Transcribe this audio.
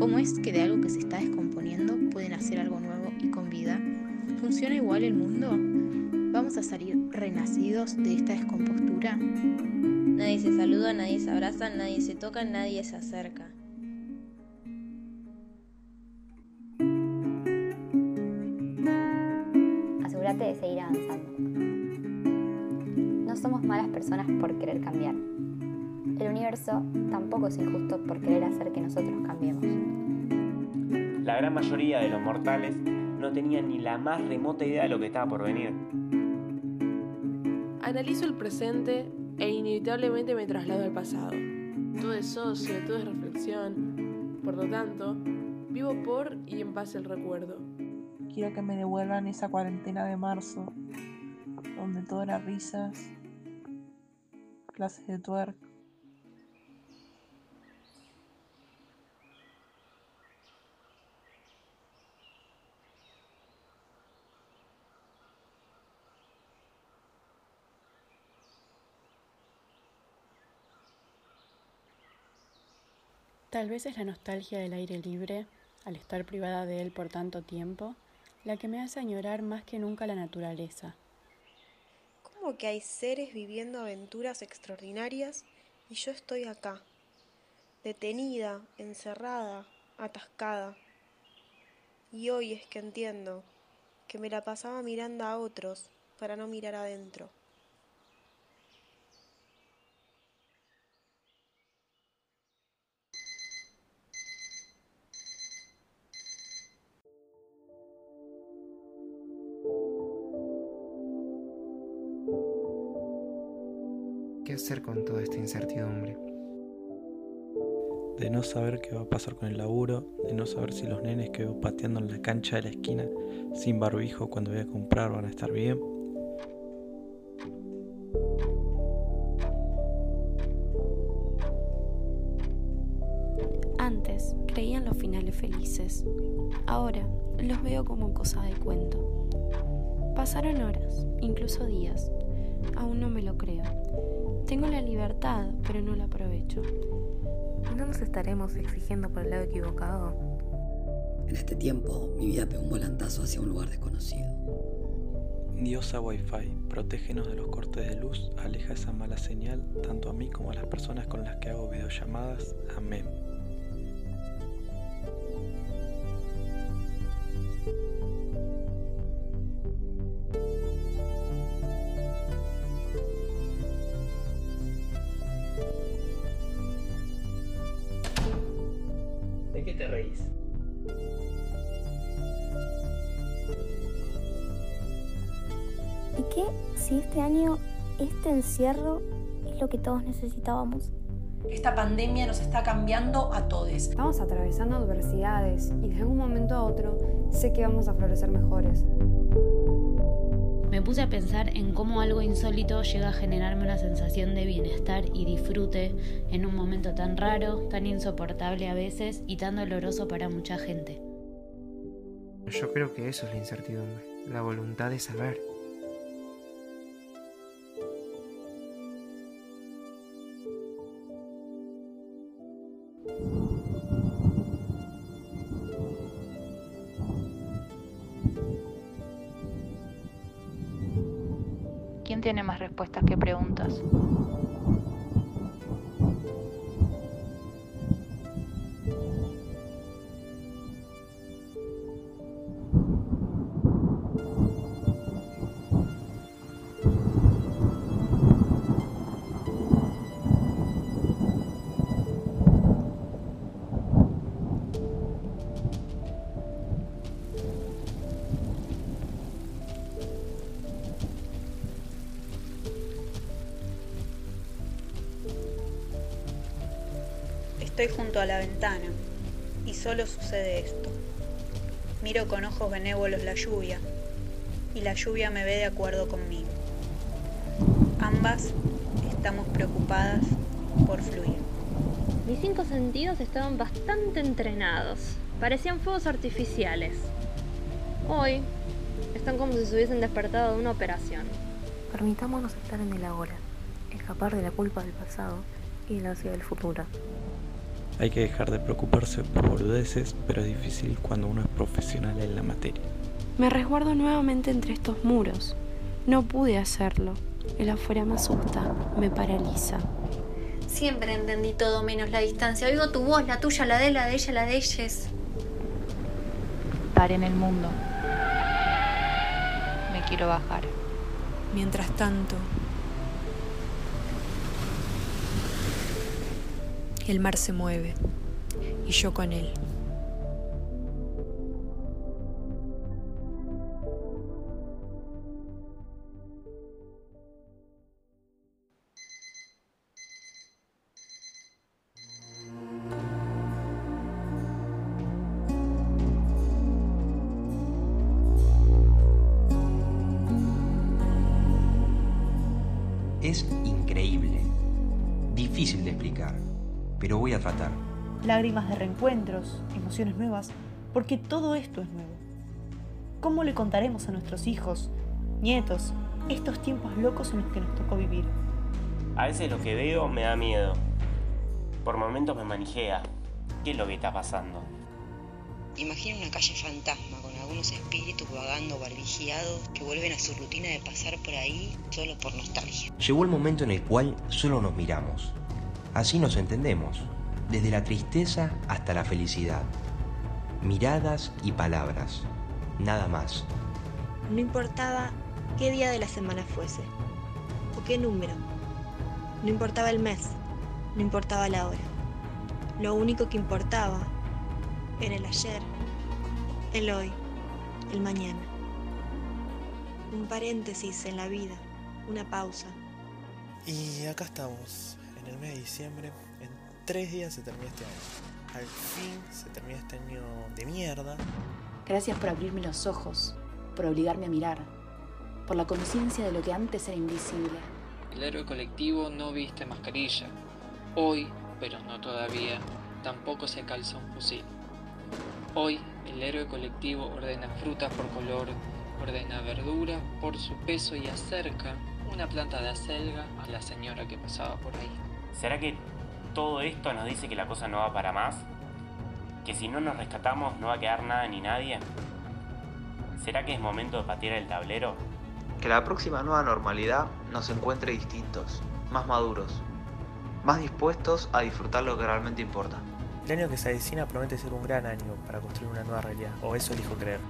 ¿Cómo es que de algo que se está descomponiendo pueden hacer algo nuevo y con vida? ¿Funciona igual el mundo? ¿Vamos a salir renacidos de esta descompostura? Nadie se saluda, nadie se abraza, nadie se toca, nadie se acerca. Asegúrate de seguir avanzando. No somos malas personas por querer cambiar. El universo tampoco es injusto por querer hacer que nosotros cambiemos. La gran mayoría de los mortales no tenían ni la más remota idea de lo que estaba por venir. Analizo el presente e inevitablemente me traslado al pasado. Todo es ocio, todo es reflexión. Por lo tanto, vivo por y en paz el recuerdo. Quiero que me devuelvan esa cuarentena de marzo, donde todo era risas, clases de twerk, Tal vez es la nostalgia del aire libre, al estar privada de él por tanto tiempo, la que me hace añorar más que nunca la naturaleza. ¿Cómo que hay seres viviendo aventuras extraordinarias y yo estoy acá, detenida, encerrada, atascada? Y hoy es que entiendo que me la pasaba mirando a otros para no mirar adentro. ¿Qué hacer con toda esta incertidumbre? De no saber qué va a pasar con el laburo, de no saber si los nenes que veo pateando en la cancha de la esquina sin barbijo cuando voy a comprar van a estar bien. Antes creía en los finales felices, ahora los veo como cosa de cuento. Pasaron horas, incluso días, aún no me lo creo. Tengo la libertad, pero no la aprovecho. ¿No nos estaremos exigiendo por el lado equivocado? En este tiempo, mi vida pegó un volantazo hacia un lugar desconocido. Diosa Wi-Fi, protégenos de los cortes de luz, aleja esa mala señal tanto a mí como a las personas con las que hago videollamadas. Amén. Te reís? ¿Y qué si este año, este encierro, es lo que todos necesitábamos? Esta pandemia nos está cambiando a todos. Estamos atravesando adversidades y de un momento a otro sé que vamos a florecer mejores. Me puse a pensar en cómo algo insólito llega a generarme una sensación de bienestar y disfrute en un momento tan raro, tan insoportable a veces y tan doloroso para mucha gente. Yo creo que eso es la incertidumbre, la voluntad de saber. Tiene más respuestas que preguntas? Estoy junto a la ventana y solo sucede esto. Miro con ojos benévolos la lluvia y la lluvia me ve de acuerdo conmigo. Ambas estamos preocupadas por fluir. Mis cinco sentidos estaban bastante entrenados. Parecían fuegos artificiales. Hoy están como si se hubiesen despertado de una operación. Permitámonos estar en el ahora, escapar de la culpa del pasado y de la ansiedad del futuro. Hay que dejar de preocuparse por boludeces, pero es difícil cuando uno es profesional en la materia. Me resguardo nuevamente entre estos muros. No pude hacerlo. El afuera me asusta, me paraliza. Siempre entendí todo menos la distancia. Oigo tu voz, la tuya, la de la de ella, la de ellas. Estar en el mundo. Me quiero bajar. Mientras tanto, el mar se mueve y yo con él. Es increíble, difícil de explicar, pero voy a tratar. Lágrimas de reencuentros, emociones nuevas, porque todo esto es nuevo. ¿Cómo le contaremos a nuestros hijos, nietos, estos tiempos locos en los que nos tocó vivir? A veces lo que veo me da miedo. Por momentos me manijea. ¿Qué es lo que está pasando? Imagina una calle fantasma con algunos espíritus vagando barbigiados que vuelven a su rutina de pasar por ahí solo por nostalgia. Llegó el momento en el cual solo nos miramos. Así nos entendemos, desde la tristeza hasta la felicidad. Miradas y palabras, nada más. No importaba qué día de la semana fuese, o qué número. No importaba el mes, no importaba la hora. Lo único que importaba era el ayer, el hoy, el mañana. Un paréntesis en la vida, una pausa. Y acá estamos, en el mes de diciembre. En tres días se termina este año. Al fin se termina este año de mierda. Gracias por abrirme los ojos, por obligarme a mirar, por la conciencia de lo que antes era invisible. El héroe colectivo no viste mascarilla. Hoy, pero no todavía, tampoco se calza un fusil. Hoy, el héroe colectivo ordena frutas por color, ordena verdura por su peso y acerca una planta de acelga a la señora que pasaba por ahí. ¿Será que todo esto nos dice que la cosa no va para más? ¿Que si no nos rescatamos no va a quedar nada ni nadie? ¿Será que es momento de patear el tablero? Que la próxima nueva normalidad nos encuentre distintos, más maduros, más dispuestos a disfrutar lo que realmente importa. El año que se avecina promete ser un gran año para construir una nueva realidad, o eso elijo creer.